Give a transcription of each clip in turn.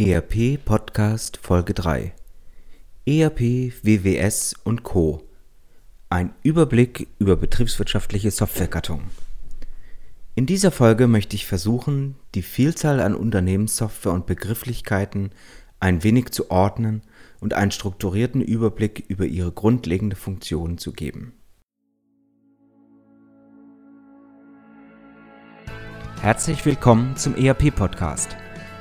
ERP Podcast Folge 3 ERP, WWS und Co. Ein Überblick über betriebswirtschaftliche Softwaregattungen. In dieser Folge möchte ich versuchen, die Vielzahl an Unternehmenssoftware und Begrifflichkeiten ein wenig zu ordnen und einen strukturierten Überblick über ihre grundlegende Funktion zu geben. Herzlich willkommen zum ERP Podcast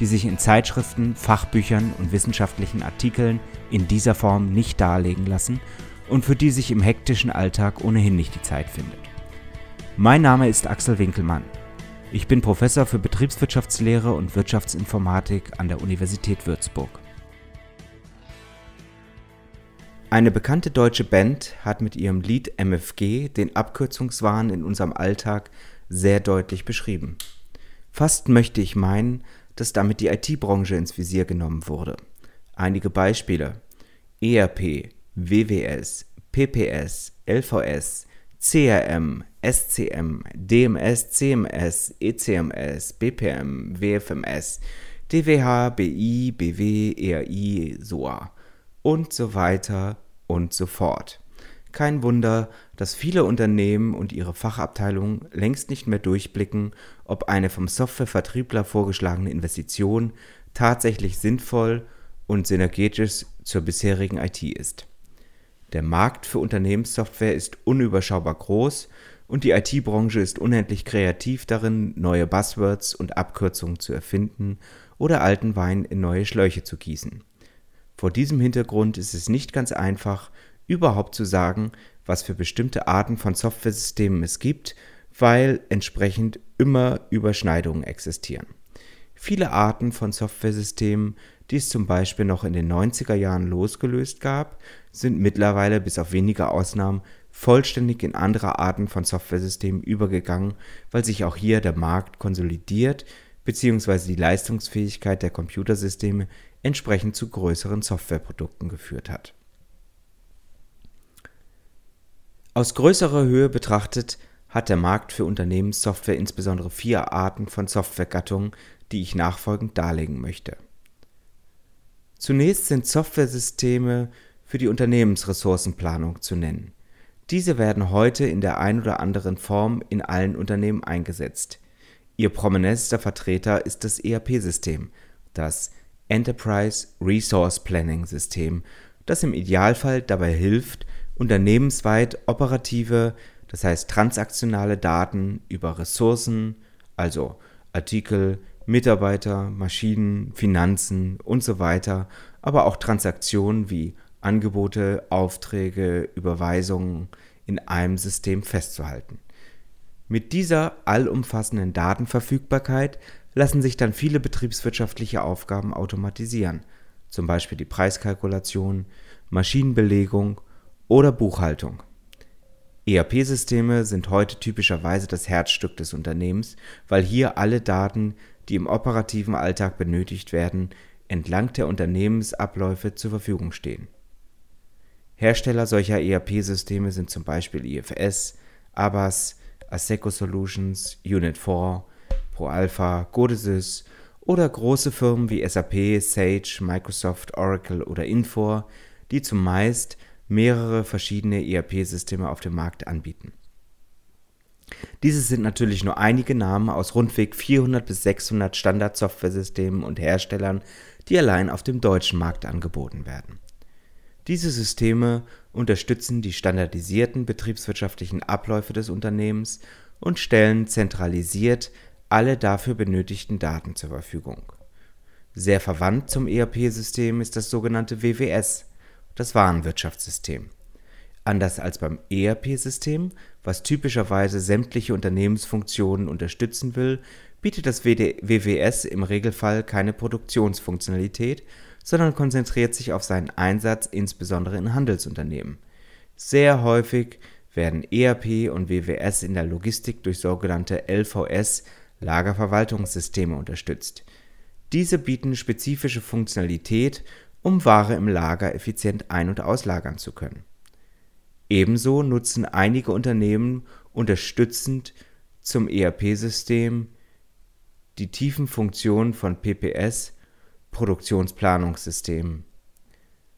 die sich in Zeitschriften, Fachbüchern und wissenschaftlichen Artikeln in dieser Form nicht darlegen lassen und für die sich im hektischen Alltag ohnehin nicht die Zeit findet. Mein Name ist Axel Winkelmann. Ich bin Professor für Betriebswirtschaftslehre und Wirtschaftsinformatik an der Universität Würzburg. Eine bekannte deutsche Band hat mit ihrem Lied MFG den Abkürzungswahn in unserem Alltag sehr deutlich beschrieben. Fast möchte ich meinen, dass damit die IT-Branche ins Visier genommen wurde. Einige Beispiele: ERP, WWS, PPS, LVS, CRM, SCM, DMS, CMS, ECMS, BPM, WFMS, DWH, BI, BW, ERI, SOA und so weiter und so fort. Kein Wunder, dass viele Unternehmen und ihre Fachabteilungen längst nicht mehr durchblicken, ob eine vom Softwarevertriebler vorgeschlagene Investition tatsächlich sinnvoll und synergetisch zur bisherigen IT ist. Der Markt für Unternehmenssoftware ist unüberschaubar groß und die IT-Branche ist unendlich kreativ darin, neue Buzzwords und Abkürzungen zu erfinden oder alten Wein in neue Schläuche zu gießen. Vor diesem Hintergrund ist es nicht ganz einfach, überhaupt zu sagen, was für bestimmte Arten von Softwaresystemen es gibt, weil entsprechend immer Überschneidungen existieren. Viele Arten von Softwaresystemen, die es zum Beispiel noch in den 90er Jahren losgelöst gab, sind mittlerweile bis auf wenige Ausnahmen vollständig in andere Arten von Softwaresystemen übergegangen, weil sich auch hier der Markt konsolidiert bzw. die Leistungsfähigkeit der Computersysteme entsprechend zu größeren Softwareprodukten geführt hat. Aus größerer Höhe betrachtet hat der Markt für Unternehmenssoftware insbesondere vier Arten von Softwaregattungen, die ich nachfolgend darlegen möchte. Zunächst sind Softwaresysteme für die Unternehmensressourcenplanung zu nennen. Diese werden heute in der ein oder anderen Form in allen Unternehmen eingesetzt. Ihr prominentester Vertreter ist das ERP-System, das Enterprise Resource Planning System, das im Idealfall dabei hilft, unternehmensweit operative, das heißt transaktionale Daten über Ressourcen, also Artikel, Mitarbeiter, Maschinen, Finanzen und so weiter, aber auch Transaktionen wie Angebote, Aufträge, Überweisungen in einem System festzuhalten. Mit dieser allumfassenden Datenverfügbarkeit lassen sich dann viele betriebswirtschaftliche Aufgaben automatisieren, zum Beispiel die Preiskalkulation, Maschinenbelegung oder Buchhaltung. ERP-Systeme sind heute typischerweise das Herzstück des Unternehmens, weil hier alle Daten, die im operativen Alltag benötigt werden, entlang der Unternehmensabläufe zur Verfügung stehen. Hersteller solcher ERP-Systeme sind zum Beispiel IFS, Abbas, Asseco Solutions, Unit4, ProAlpha, Godesys oder große Firmen wie SAP, Sage, Microsoft, Oracle oder Infor, die zumeist mehrere verschiedene ERP-Systeme auf dem Markt anbieten. Diese sind natürlich nur einige Namen aus rundweg 400 bis 600 Standard-Software-Systemen und Herstellern, die allein auf dem deutschen Markt angeboten werden. Diese Systeme unterstützen die standardisierten betriebswirtschaftlichen Abläufe des Unternehmens und stellen zentralisiert alle dafür benötigten Daten zur Verfügung. Sehr verwandt zum ERP-System ist das sogenannte WWS, das Warenwirtschaftssystem. Anders als beim ERP-System, was typischerweise sämtliche Unternehmensfunktionen unterstützen will, bietet das WWS im Regelfall keine Produktionsfunktionalität, sondern konzentriert sich auf seinen Einsatz insbesondere in Handelsunternehmen. Sehr häufig werden ERP und WWS in der Logistik durch sogenannte LVS Lagerverwaltungssysteme unterstützt. Diese bieten spezifische Funktionalität, um Ware im Lager effizient ein- und auslagern zu können. Ebenso nutzen einige Unternehmen unterstützend zum ERP-System die tiefen Funktionen von PPS Produktionsplanungssystemen.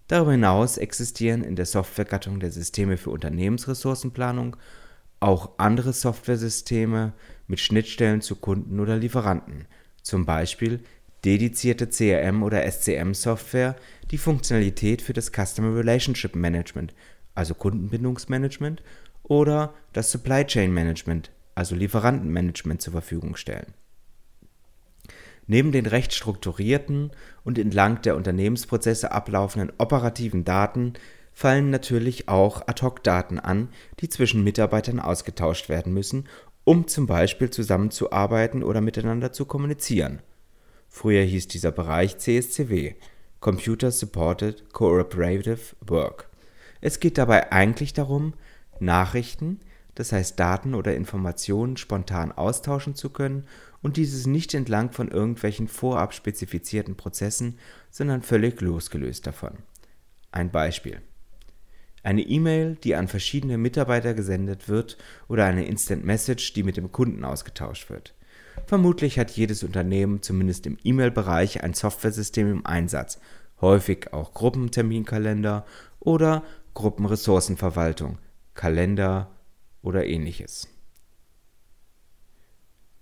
Darüber hinaus existieren in der Softwaregattung der Systeme für Unternehmensressourcenplanung auch andere Softwaresysteme mit Schnittstellen zu Kunden oder Lieferanten, zum Beispiel dedizierte CRM- oder SCM-Software, die Funktionalität für das Customer Relationship Management, also Kundenbindungsmanagement, oder das Supply Chain Management, also Lieferantenmanagement zur Verfügung stellen. Neben den recht strukturierten und entlang der Unternehmensprozesse ablaufenden operativen Daten fallen natürlich auch Ad-hoc-Daten an, die zwischen Mitarbeitern ausgetauscht werden müssen, um zum Beispiel zusammenzuarbeiten oder miteinander zu kommunizieren. Früher hieß dieser Bereich CSCW Computer Supported Cooperative Work. Es geht dabei eigentlich darum, Nachrichten, das heißt Daten oder Informationen spontan austauschen zu können und dieses nicht entlang von irgendwelchen vorab spezifizierten Prozessen, sondern völlig losgelöst davon. Ein Beispiel. Eine E-Mail, die an verschiedene Mitarbeiter gesendet wird oder eine Instant Message, die mit dem Kunden ausgetauscht wird. Vermutlich hat jedes Unternehmen zumindest im E-Mail-Bereich ein Softwaresystem im Einsatz, häufig auch Gruppenterminkalender oder Gruppenressourcenverwaltung, Kalender oder ähnliches.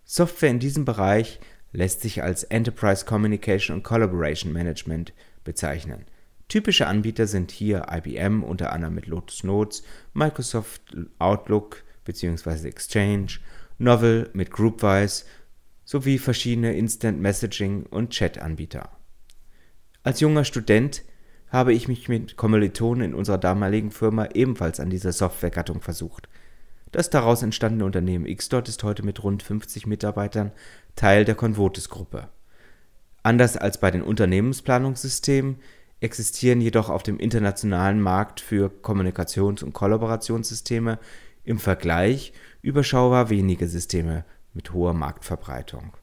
Software in diesem Bereich lässt sich als Enterprise Communication und Collaboration Management bezeichnen. Typische Anbieter sind hier IBM unter anderem mit Lotus Notes, Microsoft Outlook bzw. Exchange, Novel mit Groupwise sowie verschiedene Instant Messaging und Chat-Anbieter. Als junger Student habe ich mich mit Kommilitonen in unserer damaligen Firma ebenfalls an dieser Softwaregattung versucht – das daraus entstandene Unternehmen Xdot ist heute mit rund 50 Mitarbeitern Teil der Convotis-Gruppe. Anders als bei den Unternehmensplanungssystemen existieren jedoch auf dem internationalen Markt für Kommunikations- und Kollaborationssysteme im Vergleich überschaubar wenige Systeme mit hoher Marktverbreitung.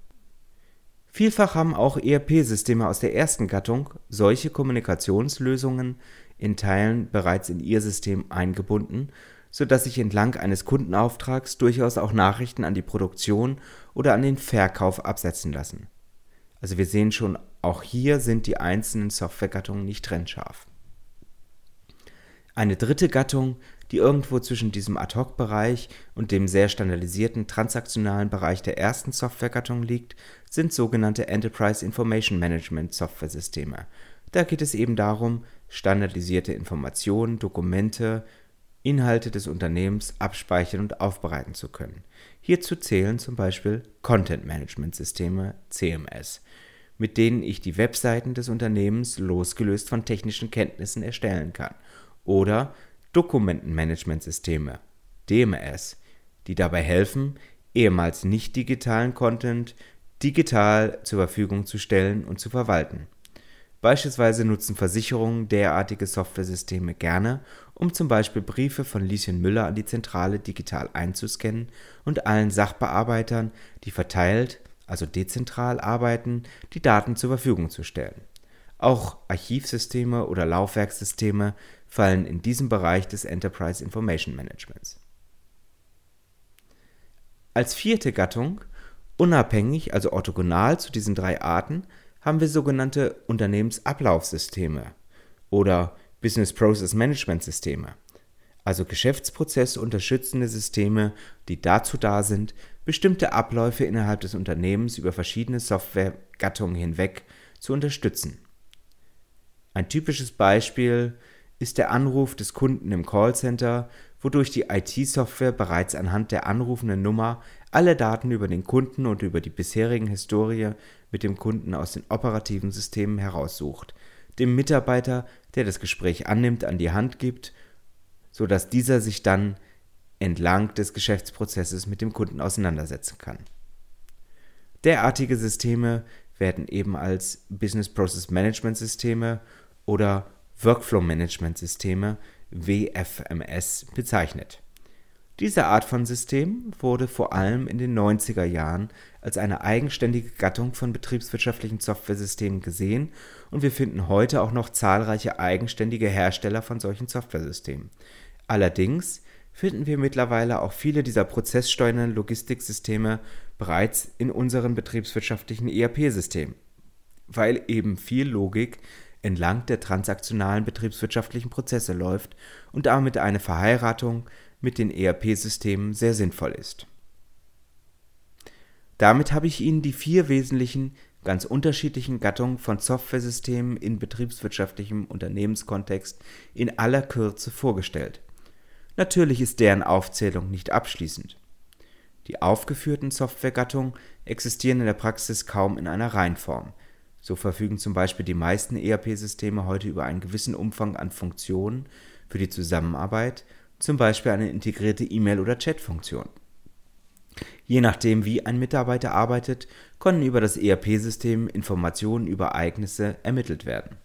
Vielfach haben auch ERP-Systeme aus der ersten Gattung solche Kommunikationslösungen in Teilen bereits in ihr System eingebunden sodass sich entlang eines Kundenauftrags durchaus auch Nachrichten an die Produktion oder an den Verkauf absetzen lassen. Also wir sehen schon, auch hier sind die einzelnen Softwaregattungen nicht trennscharf. Eine dritte Gattung, die irgendwo zwischen diesem Ad-Hoc-Bereich und dem sehr standardisierten transaktionalen Bereich der ersten Softwaregattung liegt, sind sogenannte Enterprise Information Management Software-Systeme. Da geht es eben darum, standardisierte Informationen, Dokumente, Inhalte des Unternehmens abspeichern und aufbereiten zu können. Hierzu zählen zum Beispiel Content Management Systeme CMS, mit denen ich die Webseiten des Unternehmens losgelöst von technischen Kenntnissen erstellen kann, oder Dokumentenmanagementsysteme DMS, die dabei helfen, ehemals nicht digitalen Content digital zur Verfügung zu stellen und zu verwalten. Beispielsweise nutzen Versicherungen derartige Softwaresysteme gerne, um zum Beispiel Briefe von Lieschen Müller an die Zentrale digital einzuscannen und allen Sachbearbeitern, die verteilt, also dezentral arbeiten, die Daten zur Verfügung zu stellen. Auch Archivsysteme oder Laufwerkssysteme fallen in diesen Bereich des Enterprise Information Managements. Als vierte Gattung, unabhängig, also orthogonal zu diesen drei Arten, haben wir sogenannte Unternehmensablaufsysteme oder Business Process Management Systeme, also geschäftsprozessunterstützende Systeme, die dazu da sind, bestimmte Abläufe innerhalb des Unternehmens über verschiedene Softwaregattungen hinweg zu unterstützen. Ein typisches Beispiel ist der Anruf des Kunden im Callcenter, wodurch die IT-Software bereits anhand der anrufenden Nummer alle Daten über den Kunden und über die bisherigen Historie mit dem Kunden aus den operativen Systemen heraussucht, dem Mitarbeiter, der das Gespräch annimmt, an die Hand gibt, sodass dieser sich dann entlang des Geschäftsprozesses mit dem Kunden auseinandersetzen kann. Derartige Systeme werden eben als Business Process Management Systeme oder Workflow Management Systeme WFMS bezeichnet. Diese Art von System wurde vor allem in den 90er Jahren als eine eigenständige Gattung von betriebswirtschaftlichen Softwaresystemen gesehen und wir finden heute auch noch zahlreiche eigenständige Hersteller von solchen Softwaresystemen. Allerdings finden wir mittlerweile auch viele dieser prozesssteuernden Logistiksysteme bereits in unseren betriebswirtschaftlichen ERP-Systemen, weil eben viel Logik entlang der transaktionalen betriebswirtschaftlichen Prozesse läuft und damit eine Verheiratung mit den ERP-Systemen sehr sinnvoll ist. Damit habe ich Ihnen die vier wesentlichen, ganz unterschiedlichen Gattungen von Softwaresystemen in betriebswirtschaftlichem Unternehmenskontext in aller Kürze vorgestellt. Natürlich ist deren Aufzählung nicht abschließend. Die aufgeführten Softwaregattungen existieren in der Praxis kaum in einer Reihenform. So verfügen zum Beispiel die meisten ERP-Systeme heute über einen gewissen Umfang an Funktionen für die Zusammenarbeit zum Beispiel eine integrierte E-Mail- oder Chat-Funktion. Je nachdem, wie ein Mitarbeiter arbeitet, können über das ERP-System Informationen über Ereignisse ermittelt werden.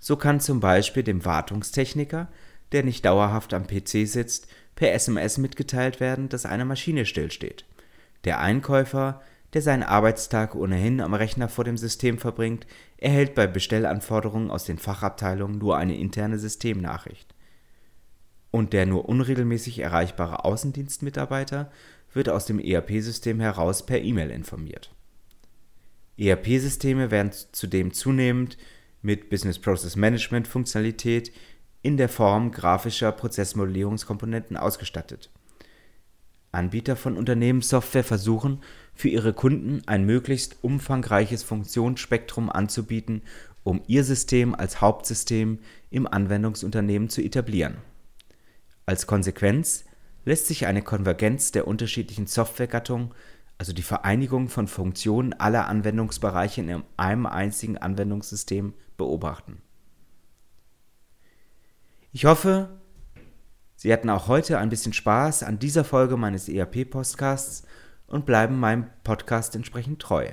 So kann zum Beispiel dem Wartungstechniker, der nicht dauerhaft am PC sitzt, per SMS mitgeteilt werden, dass eine Maschine stillsteht. Der Einkäufer, der seinen Arbeitstag ohnehin am Rechner vor dem System verbringt, erhält bei Bestellanforderungen aus den Fachabteilungen nur eine interne Systemnachricht und der nur unregelmäßig erreichbare Außendienstmitarbeiter wird aus dem ERP-System heraus per E-Mail informiert. ERP-Systeme werden zudem zunehmend mit Business Process Management Funktionalität in der Form grafischer Prozessmodellierungskomponenten ausgestattet. Anbieter von Unternehmenssoftware versuchen, für ihre Kunden ein möglichst umfangreiches Funktionsspektrum anzubieten, um ihr System als Hauptsystem im Anwendungsunternehmen zu etablieren als Konsequenz lässt sich eine Konvergenz der unterschiedlichen Softwaregattungen, also die Vereinigung von Funktionen aller Anwendungsbereiche in einem einzigen Anwendungssystem, beobachten. Ich hoffe, Sie hatten auch heute ein bisschen Spaß an dieser Folge meines ERP-Podcasts und bleiben meinem Podcast entsprechend treu.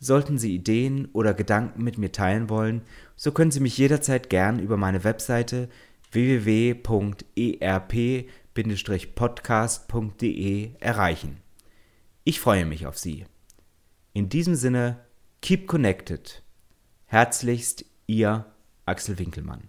Sollten Sie Ideen oder Gedanken mit mir teilen wollen, so können Sie mich jederzeit gern über meine Webseite www.erp-podcast.de erreichen. Ich freue mich auf Sie. In diesem Sinne, keep connected. Herzlichst, Ihr Axel Winkelmann.